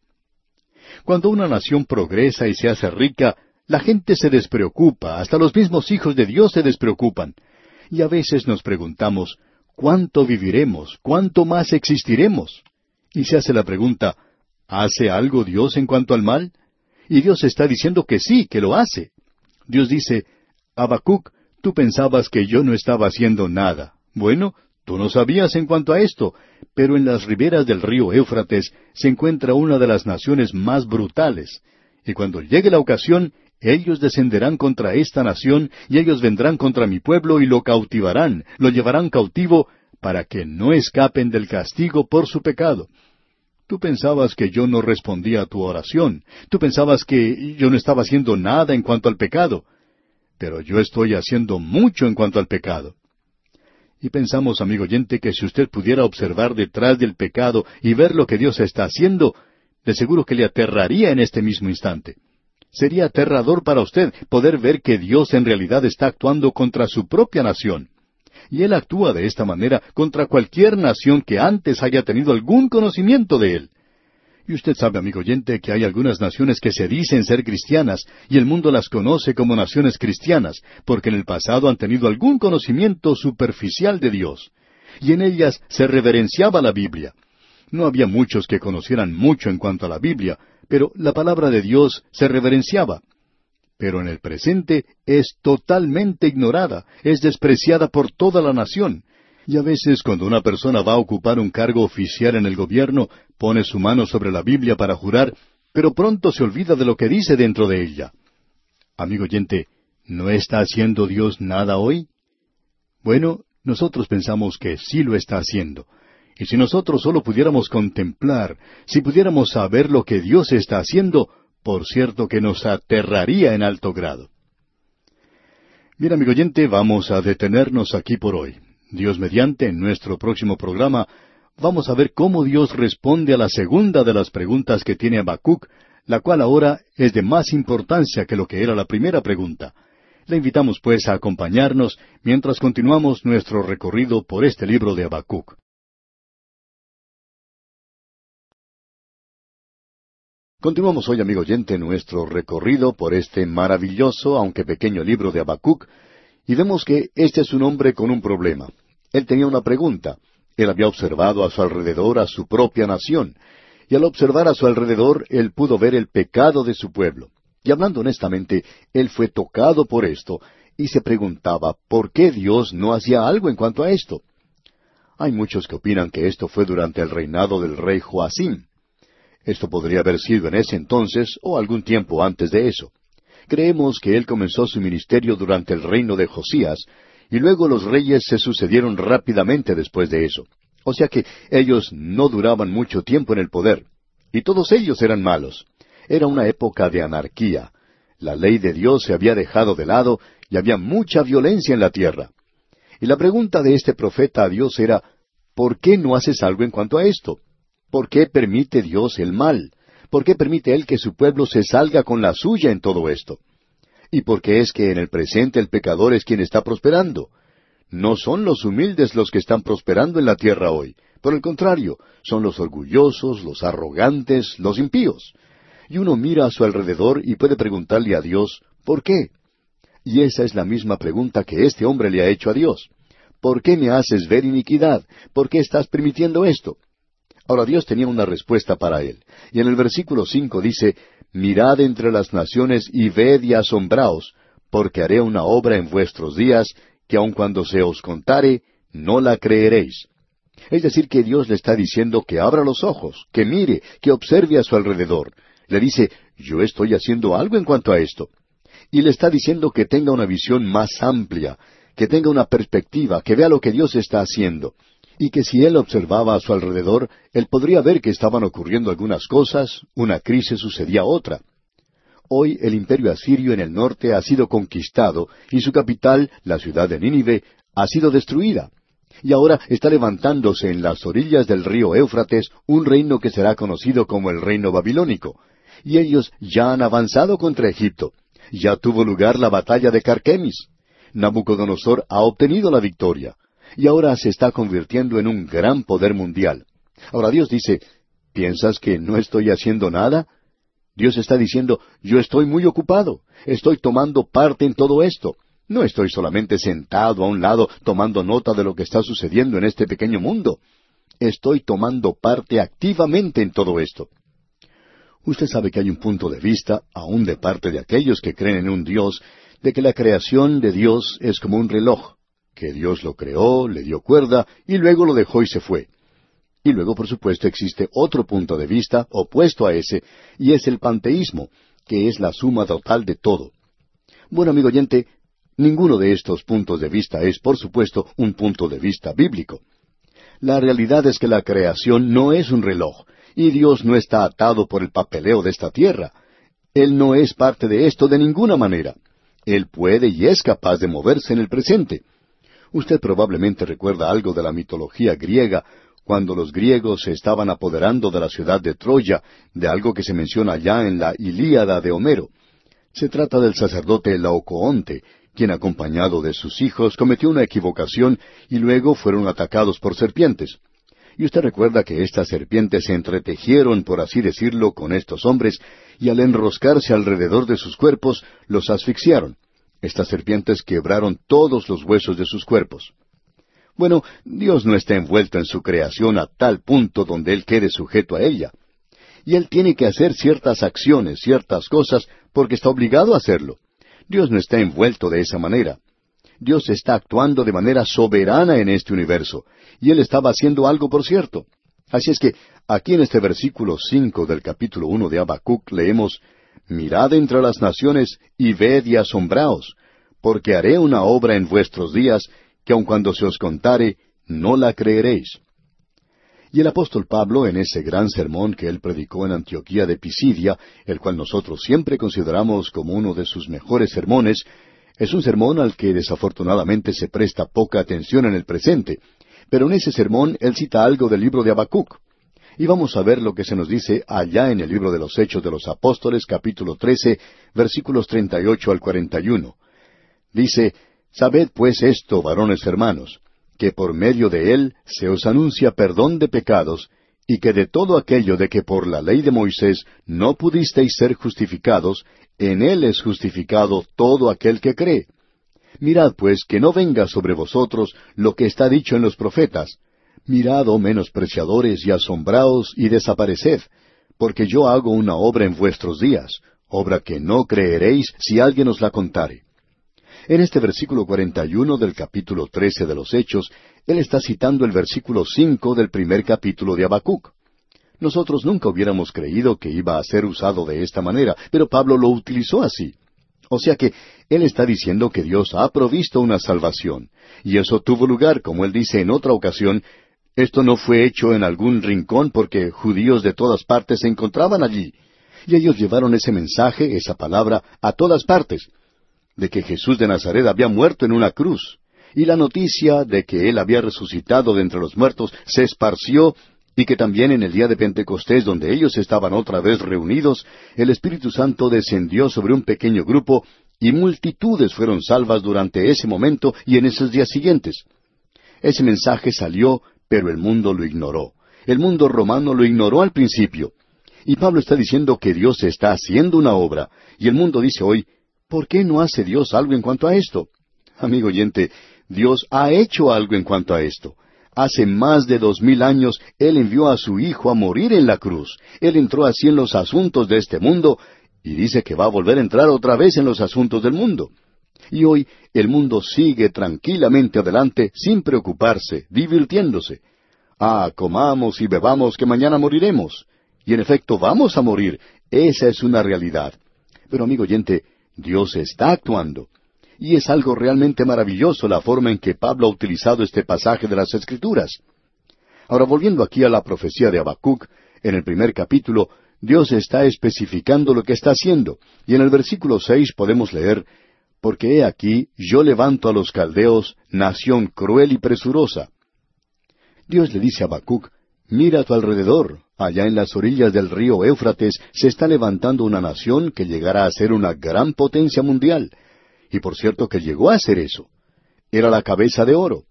Cuando una nación progresa y se hace rica, la gente se despreocupa, hasta los mismos hijos de Dios se despreocupan. Y a veces nos preguntamos, ¿cuánto viviremos? ¿Cuánto más existiremos? Y se hace la pregunta, ¿hace algo Dios en cuanto al mal? Y Dios está diciendo que sí, que lo hace. Dios dice, Habacuc, tú pensabas que yo no estaba haciendo nada. Bueno, tú no sabías en cuanto a esto, pero en las riberas del río Éufrates se encuentra una de las naciones más brutales. Y cuando llegue la ocasión, ellos descenderán contra esta nación, y ellos vendrán contra mi pueblo y lo cautivarán, lo llevarán cautivo, para que no escapen del castigo por su pecado. Tú pensabas que yo no respondía a tu oración, tú pensabas que yo no estaba haciendo nada en cuanto al pecado, pero yo estoy haciendo mucho en cuanto al pecado. Y pensamos, amigo oyente, que si usted pudiera observar detrás del pecado y ver lo que Dios está haciendo, de seguro que le aterraría en este mismo instante. Sería aterrador para usted poder ver que Dios en realidad está actuando contra su propia nación. Y Él actúa de esta manera contra cualquier nación que antes haya tenido algún conocimiento de Él. Y usted sabe, amigo oyente, que hay algunas naciones que se dicen ser cristianas y el mundo las conoce como naciones cristianas, porque en el pasado han tenido algún conocimiento superficial de Dios. Y en ellas se reverenciaba la Biblia. No había muchos que conocieran mucho en cuanto a la Biblia, pero la palabra de Dios se reverenciaba. Pero en el presente es totalmente ignorada, es despreciada por toda la nación. Y a veces cuando una persona va a ocupar un cargo oficial en el gobierno, pone su mano sobre la Biblia para jurar, pero pronto se olvida de lo que dice dentro de ella. Amigo oyente, ¿no está haciendo Dios nada hoy? Bueno, nosotros pensamos que sí lo está haciendo. Y si nosotros solo pudiéramos contemplar, si pudiéramos saber lo que Dios está haciendo, por cierto que nos aterraría en alto grado. Bien, amigo oyente, vamos a detenernos aquí por hoy. Dios mediante, en nuestro próximo programa, vamos a ver cómo Dios responde a la segunda de las preguntas que tiene Habacuc, la cual ahora es de más importancia que lo que era la primera pregunta. Le invitamos pues a acompañarnos mientras continuamos nuestro recorrido por este libro de Habacuc. Continuamos hoy, amigo oyente, nuestro recorrido por este maravilloso, aunque pequeño libro de Habacuc, y vemos que este es un hombre con un problema. Él tenía una pregunta. Él había observado a su alrededor a su propia nación, y al observar a su alrededor, él pudo ver el pecado de su pueblo. Y hablando honestamente, él fue tocado por esto, y se preguntaba, ¿por qué Dios no hacía algo en cuanto a esto? Hay muchos que opinan que esto fue durante el reinado del rey Joacim. Esto podría haber sido en ese entonces o algún tiempo antes de eso. Creemos que él comenzó su ministerio durante el reino de Josías, y luego los reyes se sucedieron rápidamente después de eso. O sea que ellos no duraban mucho tiempo en el poder, y todos ellos eran malos. Era una época de anarquía. La ley de Dios se había dejado de lado y había mucha violencia en la tierra. Y la pregunta de este profeta a Dios era, ¿por qué no haces algo en cuanto a esto? ¿Por qué permite Dios el mal? ¿Por qué permite Él que su pueblo se salga con la suya en todo esto? ¿Y por qué es que en el presente el pecador es quien está prosperando? No son los humildes los que están prosperando en la tierra hoy. Por el contrario, son los orgullosos, los arrogantes, los impíos. Y uno mira a su alrededor y puede preguntarle a Dios, ¿por qué? Y esa es la misma pregunta que este hombre le ha hecho a Dios. ¿Por qué me haces ver iniquidad? ¿Por qué estás permitiendo esto? Ahora Dios tenía una respuesta para él. Y en el versículo cinco dice, Mirad entre las naciones y ved y asombraos, porque haré una obra en vuestros días, que aun cuando se os contare, no la creeréis. Es decir, que Dios le está diciendo que abra los ojos, que mire, que observe a su alrededor. Le dice, yo estoy haciendo algo en cuanto a esto. Y le está diciendo que tenga una visión más amplia, que tenga una perspectiva, que vea lo que Dios está haciendo. Y que si él observaba a su alrededor, él podría ver que estaban ocurriendo algunas cosas, una crisis sucedía otra. Hoy el imperio asirio en el norte ha sido conquistado y su capital, la ciudad de Nínive, ha sido destruida. Y ahora está levantándose en las orillas del río Éufrates un reino que será conocido como el reino babilónico. Y ellos ya han avanzado contra Egipto. Ya tuvo lugar la batalla de Carquemis. Nabucodonosor ha obtenido la victoria. Y ahora se está convirtiendo en un gran poder mundial. Ahora Dios dice, ¿piensas que no estoy haciendo nada? Dios está diciendo, yo estoy muy ocupado, estoy tomando parte en todo esto. No estoy solamente sentado a un lado tomando nota de lo que está sucediendo en este pequeño mundo. Estoy tomando parte activamente en todo esto. Usted sabe que hay un punto de vista, aun de parte de aquellos que creen en un Dios, de que la creación de Dios es como un reloj, que Dios lo creó, le dio cuerda, y luego lo dejó y se fue. Y luego, por supuesto, existe otro punto de vista opuesto a ese, y es el panteísmo, que es la suma total de todo. Bueno, amigo oyente, ninguno de estos puntos de vista es, por supuesto, un punto de vista bíblico. La realidad es que la creación no es un reloj, y Dios no está atado por el papeleo de esta tierra. Él no es parte de esto de ninguna manera. Él puede y es capaz de moverse en el presente. Usted probablemente recuerda algo de la mitología griega, cuando los griegos se estaban apoderando de la ciudad de Troya, de algo que se menciona ya en la Ilíada de Homero. Se trata del sacerdote Laocoonte, quien acompañado de sus hijos cometió una equivocación y luego fueron atacados por serpientes. Y usted recuerda que estas serpientes se entretejieron, por así decirlo, con estos hombres, y al enroscarse alrededor de sus cuerpos, los asfixiaron. Estas serpientes quebraron todos los huesos de sus cuerpos. Bueno, Dios no está envuelto en su creación a tal punto donde Él quede sujeto a ella. Y Él tiene que hacer ciertas acciones, ciertas cosas, porque está obligado a hacerlo. Dios no está envuelto de esa manera. Dios está actuando de manera soberana en este universo, y Él estaba haciendo algo por cierto. Así es que aquí en este versículo cinco del capítulo uno de Habacuc leemos Mirad entre las naciones y ved y asombraos, porque haré una obra en vuestros días que aun cuando se os contare, no la creeréis. Y el apóstol Pablo, en ese gran sermón que él predicó en Antioquía de Pisidia, el cual nosotros siempre consideramos como uno de sus mejores sermones, es un sermón al que desafortunadamente se presta poca atención en el presente, pero en ese sermón él cita algo del libro de Habacuc. Y vamos a ver lo que se nos dice allá en el libro de los Hechos de los Apóstoles, capítulo 13, versículos 38 al 41. Dice, Sabed pues esto, varones hermanos, que por medio de él se os anuncia perdón de pecados, y que de todo aquello de que por la ley de Moisés no pudisteis ser justificados, en él es justificado todo aquel que cree. Mirad pues que no venga sobre vosotros lo que está dicho en los profetas. Mirad, oh menospreciadores, y asombraos y desapareced, porque yo hago una obra en vuestros días, obra que no creeréis si alguien os la contare. En este versículo 41 del capítulo 13 de los Hechos, él está citando el versículo 5 del primer capítulo de Habacuc. Nosotros nunca hubiéramos creído que iba a ser usado de esta manera, pero Pablo lo utilizó así. O sea que él está diciendo que Dios ha provisto una salvación, y eso tuvo lugar, como él dice en otra ocasión, esto no fue hecho en algún rincón porque judíos de todas partes se encontraban allí. Y ellos llevaron ese mensaje, esa palabra, a todas partes de que Jesús de Nazaret había muerto en una cruz, y la noticia de que Él había resucitado de entre los muertos se esparció y que también en el día de Pentecostés, donde ellos estaban otra vez reunidos, el Espíritu Santo descendió sobre un pequeño grupo y multitudes fueron salvas durante ese momento y en esos días siguientes. Ese mensaje salió, pero el mundo lo ignoró. El mundo romano lo ignoró al principio. Y Pablo está diciendo que Dios está haciendo una obra, y el mundo dice hoy, ¿por qué no hace Dios algo en cuanto a esto? Amigo oyente, Dios ha hecho algo en cuanto a esto. Hace más de dos mil años Él envió a su Hijo a morir en la cruz. Él entró así en los asuntos de este mundo y dice que va a volver a entrar otra vez en los asuntos del mundo. Y hoy el mundo sigue tranquilamente adelante sin preocuparse, divirtiéndose. Ah, comamos y bebamos que mañana moriremos. Y en efecto vamos a morir. Esa es una realidad. Pero amigo oyente, Dios está actuando. Y es algo realmente maravilloso la forma en que Pablo ha utilizado este pasaje de las Escrituras. Ahora, volviendo aquí a la profecía de Habacuc, en el primer capítulo, Dios está especificando lo que está haciendo. Y en el versículo seis podemos leer, Porque he aquí, yo levanto a los caldeos, nación cruel y presurosa. Dios le dice a Habacuc, Mira a tu alrededor, allá en las orillas del río Éufrates se está levantando una nación que llegará a ser una gran potencia mundial, y por cierto que llegó a ser eso. Era la cabeza de oro.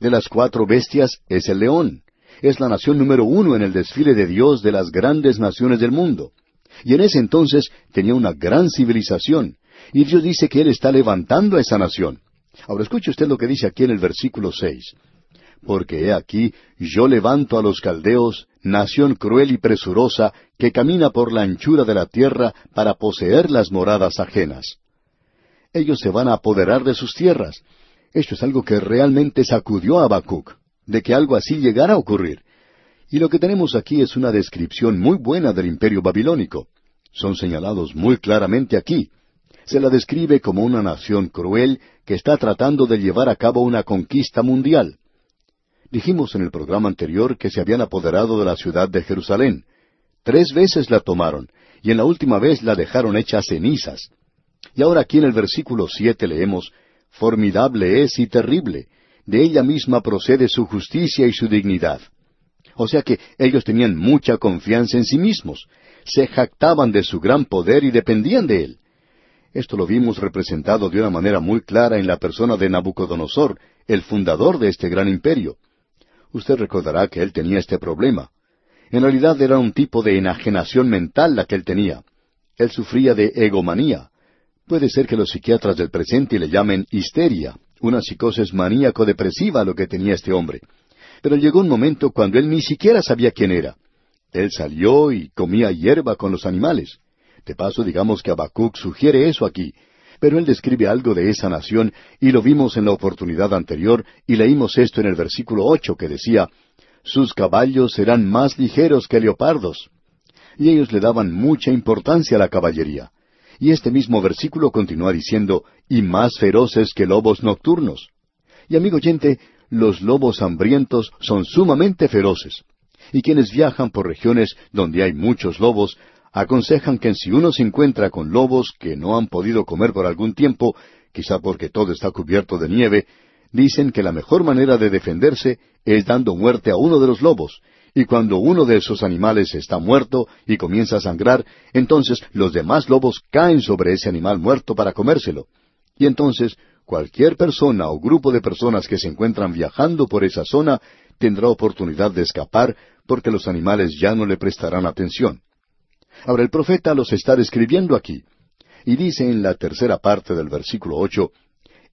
De las cuatro bestias es el león. Es la nación número uno en el desfile de Dios de las grandes naciones del mundo. Y en ese entonces tenía una gran civilización. Y Dios dice que Él está levantando a esa nación. Ahora escuche usted lo que dice aquí en el versículo seis. Porque he aquí, yo levanto a los caldeos, nación cruel y presurosa, que camina por la anchura de la tierra para poseer las moradas ajenas ellos se van a apoderar de sus tierras. Esto es algo que realmente sacudió a Habacuc, de que algo así llegara a ocurrir. Y lo que tenemos aquí es una descripción muy buena del imperio babilónico. Son señalados muy claramente aquí. Se la describe como una nación cruel que está tratando de llevar a cabo una conquista mundial. Dijimos en el programa anterior que se habían apoderado de la ciudad de Jerusalén. Tres veces la tomaron, y en la última vez la dejaron hecha cenizas. Y ahora aquí en el versículo siete leemos, Formidable es y terrible, de ella misma procede su justicia y su dignidad. O sea que ellos tenían mucha confianza en sí mismos, se jactaban de su gran poder y dependían de él. Esto lo vimos representado de una manera muy clara en la persona de Nabucodonosor, el fundador de este gran imperio. Usted recordará que él tenía este problema. En realidad era un tipo de enajenación mental la que él tenía. Él sufría de egomanía, Puede ser que los psiquiatras del presente le llamen histeria, una psicosis maníaco-depresiva lo que tenía este hombre. Pero llegó un momento cuando él ni siquiera sabía quién era. Él salió y comía hierba con los animales. Paso, digamos que Habacuc sugiere eso aquí, pero él describe algo de esa nación y lo vimos en la oportunidad anterior y leímos esto en el versículo ocho que decía, Sus caballos serán más ligeros que leopardos. Y ellos le daban mucha importancia a la caballería. Y este mismo versículo continúa diciendo, y más feroces que lobos nocturnos. Y amigo oyente, los lobos hambrientos son sumamente feroces. Y quienes viajan por regiones donde hay muchos lobos, aconsejan que si uno se encuentra con lobos que no han podido comer por algún tiempo, quizá porque todo está cubierto de nieve, dicen que la mejor manera de defenderse es dando muerte a uno de los lobos, y cuando uno de esos animales está muerto y comienza a sangrar, entonces los demás lobos caen sobre ese animal muerto para comérselo. Y entonces cualquier persona o grupo de personas que se encuentran viajando por esa zona tendrá oportunidad de escapar porque los animales ya no le prestarán atención. Ahora el profeta los está describiendo aquí, y dice en la tercera parte del versículo ocho,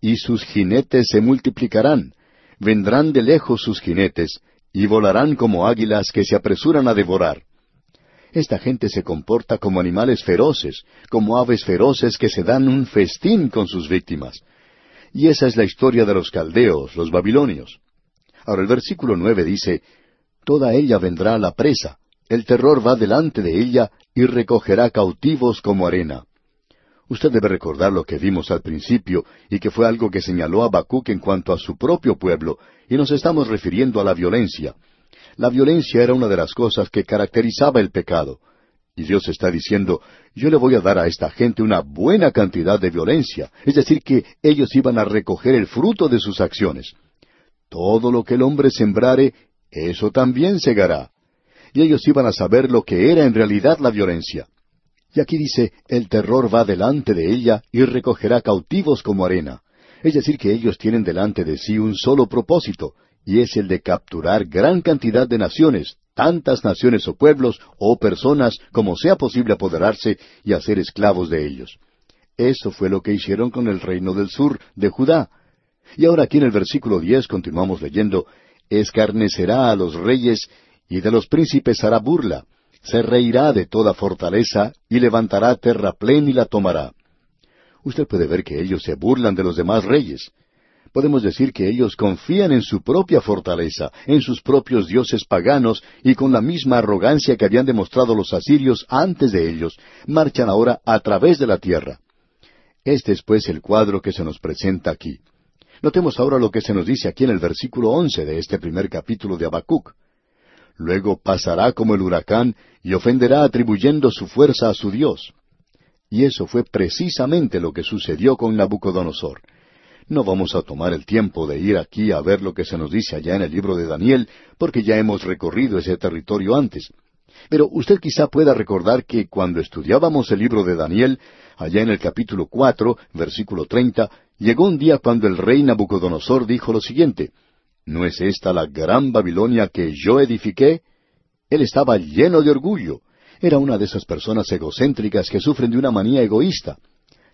Y sus jinetes se multiplicarán, vendrán de lejos sus jinetes, y volarán como águilas que se apresuran a devorar. Esta gente se comporta como animales feroces, como aves feroces que se dan un festín con sus víctimas. Y esa es la historia de los caldeos, los babilonios. Ahora el versículo nueve dice, Toda ella vendrá a la presa, el terror va delante de ella y recogerá cautivos como arena. Usted debe recordar lo que vimos al principio y que fue algo que señaló Habacuc en cuanto a su propio pueblo, y nos estamos refiriendo a la violencia. La violencia era una de las cosas que caracterizaba el pecado. Y Dios está diciendo, yo le voy a dar a esta gente una buena cantidad de violencia, es decir, que ellos iban a recoger el fruto de sus acciones. Todo lo que el hombre sembrare, eso también segará. Y ellos iban a saber lo que era en realidad la violencia. Y aquí dice, el terror va delante de ella y recogerá cautivos como arena. Es decir, que ellos tienen delante de sí un solo propósito, y es el de capturar gran cantidad de naciones, tantas naciones o pueblos o personas como sea posible apoderarse y hacer esclavos de ellos. Eso fue lo que hicieron con el reino del sur de Judá. Y ahora aquí en el versículo diez continuamos leyendo, escarnecerá a los reyes y de los príncipes hará burla, se reirá de toda fortaleza y levantará terraplén y la tomará. Usted puede ver que ellos se burlan de los demás reyes. Podemos decir que ellos confían en su propia fortaleza, en sus propios dioses paganos, y con la misma arrogancia que habían demostrado los asirios antes de ellos, marchan ahora a través de la tierra. Este es pues el cuadro que se nos presenta aquí. Notemos ahora lo que se nos dice aquí en el versículo once de este primer capítulo de Habacuc. Luego pasará como el huracán y ofenderá atribuyendo su fuerza a su Dios. Y eso fue precisamente lo que sucedió con Nabucodonosor. No vamos a tomar el tiempo de ir aquí a ver lo que se nos dice allá en el libro de Daniel, porque ya hemos recorrido ese territorio antes. Pero usted quizá pueda recordar que cuando estudiábamos el libro de Daniel, allá en el capítulo cuatro, versículo treinta, llegó un día cuando el rey Nabucodonosor dijo lo siguiente, ¿No es esta la gran Babilonia que yo edifiqué? Él estaba lleno de orgullo. Era una de esas personas egocéntricas que sufren de una manía egoísta.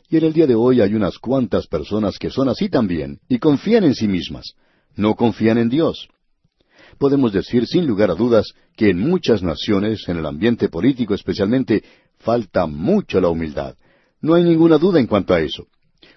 Y en el día de hoy hay unas cuantas personas que son así también y confían en sí mismas. No confían en Dios. Podemos decir sin lugar a dudas que en muchas naciones, en el ambiente político especialmente, falta mucho la humildad. No hay ninguna duda en cuanto a eso.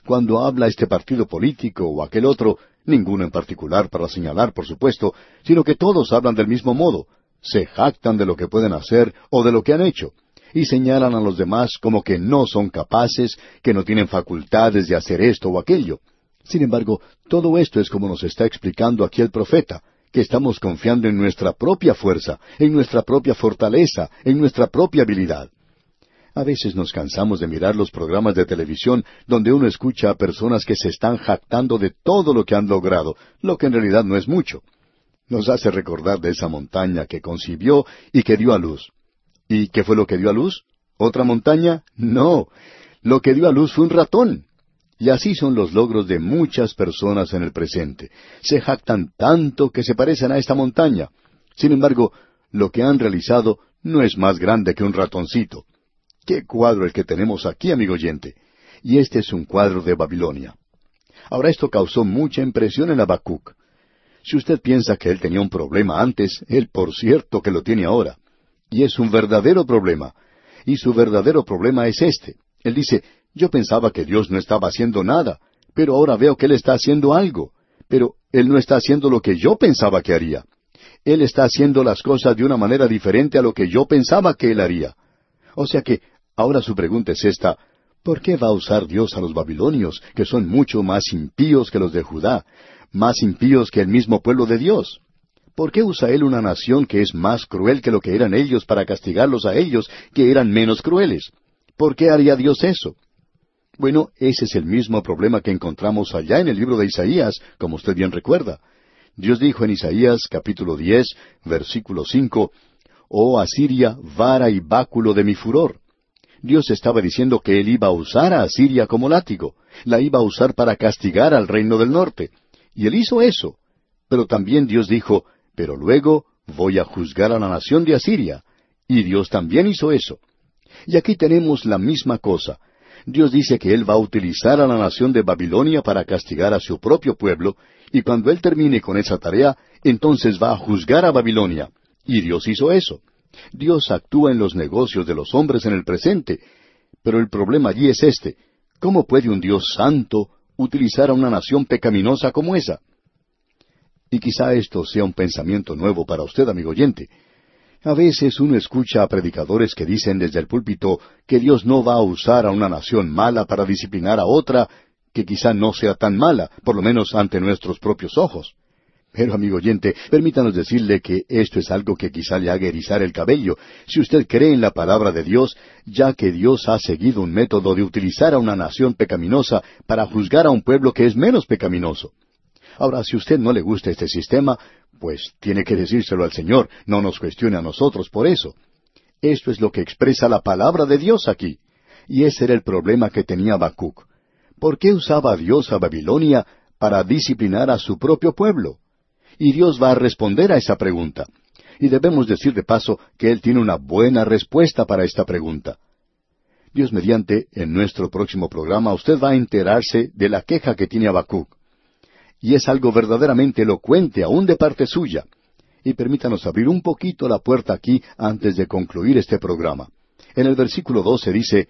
Cuando habla este partido político o aquel otro, ninguno en particular para señalar, por supuesto, sino que todos hablan del mismo modo, se jactan de lo que pueden hacer o de lo que han hecho, y señalan a los demás como que no son capaces, que no tienen facultades de hacer esto o aquello. Sin embargo, todo esto es como nos está explicando aquí el profeta, que estamos confiando en nuestra propia fuerza, en nuestra propia fortaleza, en nuestra propia habilidad. A veces nos cansamos de mirar los programas de televisión donde uno escucha a personas que se están jactando de todo lo que han logrado, lo que en realidad no es mucho. Nos hace recordar de esa montaña que concibió y que dio a luz. ¿Y qué fue lo que dio a luz? ¿Otra montaña? No. Lo que dio a luz fue un ratón. Y así son los logros de muchas personas en el presente. Se jactan tanto que se parecen a esta montaña. Sin embargo, lo que han realizado no es más grande que un ratoncito. Qué cuadro el que tenemos aquí, amigo oyente. Y este es un cuadro de Babilonia. Ahora esto causó mucha impresión en Habacuc. Si usted piensa que él tenía un problema antes, él por cierto que lo tiene ahora. Y es un verdadero problema. Y su verdadero problema es este. Él dice, yo pensaba que Dios no estaba haciendo nada, pero ahora veo que Él está haciendo algo. Pero Él no está haciendo lo que yo pensaba que haría. Él está haciendo las cosas de una manera diferente a lo que yo pensaba que Él haría. O sea que Ahora su pregunta es esta, ¿por qué va a usar Dios a los babilonios, que son mucho más impíos que los de Judá, más impíos que el mismo pueblo de Dios? ¿Por qué usa Él una nación que es más cruel que lo que eran ellos para castigarlos a ellos, que eran menos crueles? ¿Por qué haría Dios eso? Bueno, ese es el mismo problema que encontramos allá en el libro de Isaías, como usted bien recuerda. Dios dijo en Isaías capítulo diez, versículo cinco, Oh Asiria, vara y báculo de mi furor. Dios estaba diciendo que Él iba a usar a Asiria como látigo, la iba a usar para castigar al reino del norte. Y Él hizo eso. Pero también Dios dijo, pero luego voy a juzgar a la nación de Asiria. Y Dios también hizo eso. Y aquí tenemos la misma cosa. Dios dice que Él va a utilizar a la nación de Babilonia para castigar a su propio pueblo, y cuando Él termine con esa tarea, entonces va a juzgar a Babilonia. Y Dios hizo eso. Dios actúa en los negocios de los hombres en el presente, pero el problema allí es este. ¿Cómo puede un Dios santo utilizar a una nación pecaminosa como esa? Y quizá esto sea un pensamiento nuevo para usted, amigo oyente. A veces uno escucha a predicadores que dicen desde el púlpito que Dios no va a usar a una nación mala para disciplinar a otra que quizá no sea tan mala, por lo menos ante nuestros propios ojos. Pero, amigo oyente, permítanos decirle que esto es algo que quizá le haga erizar el cabello, si usted cree en la palabra de Dios, ya que Dios ha seguido un método de utilizar a una nación pecaminosa para juzgar a un pueblo que es menos pecaminoso. Ahora, si usted no le gusta este sistema, pues tiene que decírselo al Señor, no nos cuestione a nosotros por eso. Esto es lo que expresa la palabra de Dios aquí. Y ese era el problema que tenía Habacuc. ¿Por qué usaba Dios a Babilonia para disciplinar a su propio pueblo? Y Dios va a responder a esa pregunta. Y debemos decir de paso que Él tiene una buena respuesta para esta pregunta. Dios mediante, en nuestro próximo programa usted va a enterarse de la queja que tiene Habacuc. Y es algo verdaderamente elocuente, aún de parte suya. Y permítanos abrir un poquito la puerta aquí antes de concluir este programa. En el versículo 12 dice,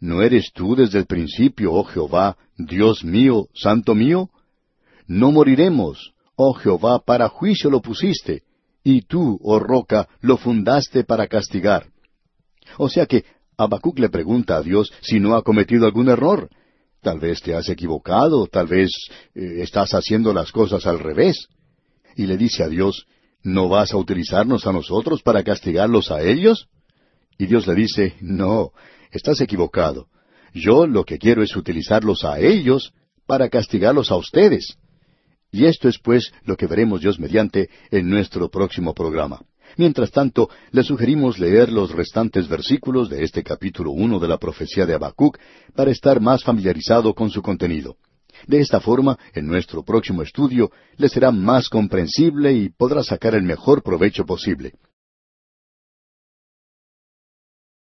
¿No eres tú desde el principio, oh Jehová, Dios mío, santo mío? No moriremos, oh Jehová, para juicio lo pusiste, y tú, oh roca, lo fundaste para castigar. O sea que Habacuc le pregunta a Dios si no ha cometido algún error. Tal vez te has equivocado, tal vez eh, estás haciendo las cosas al revés. Y le dice a Dios, ¿no vas a utilizarnos a nosotros para castigarlos a ellos? Y Dios le dice, no, estás equivocado. Yo lo que quiero es utilizarlos a ellos para castigarlos a ustedes. Y esto es pues lo que veremos Dios mediante en nuestro próximo programa. Mientras tanto, le sugerimos leer los restantes versículos de este capítulo uno de la profecía de Habacuc para estar más familiarizado con su contenido. De esta forma, en nuestro próximo estudio, le será más comprensible y podrá sacar el mejor provecho posible.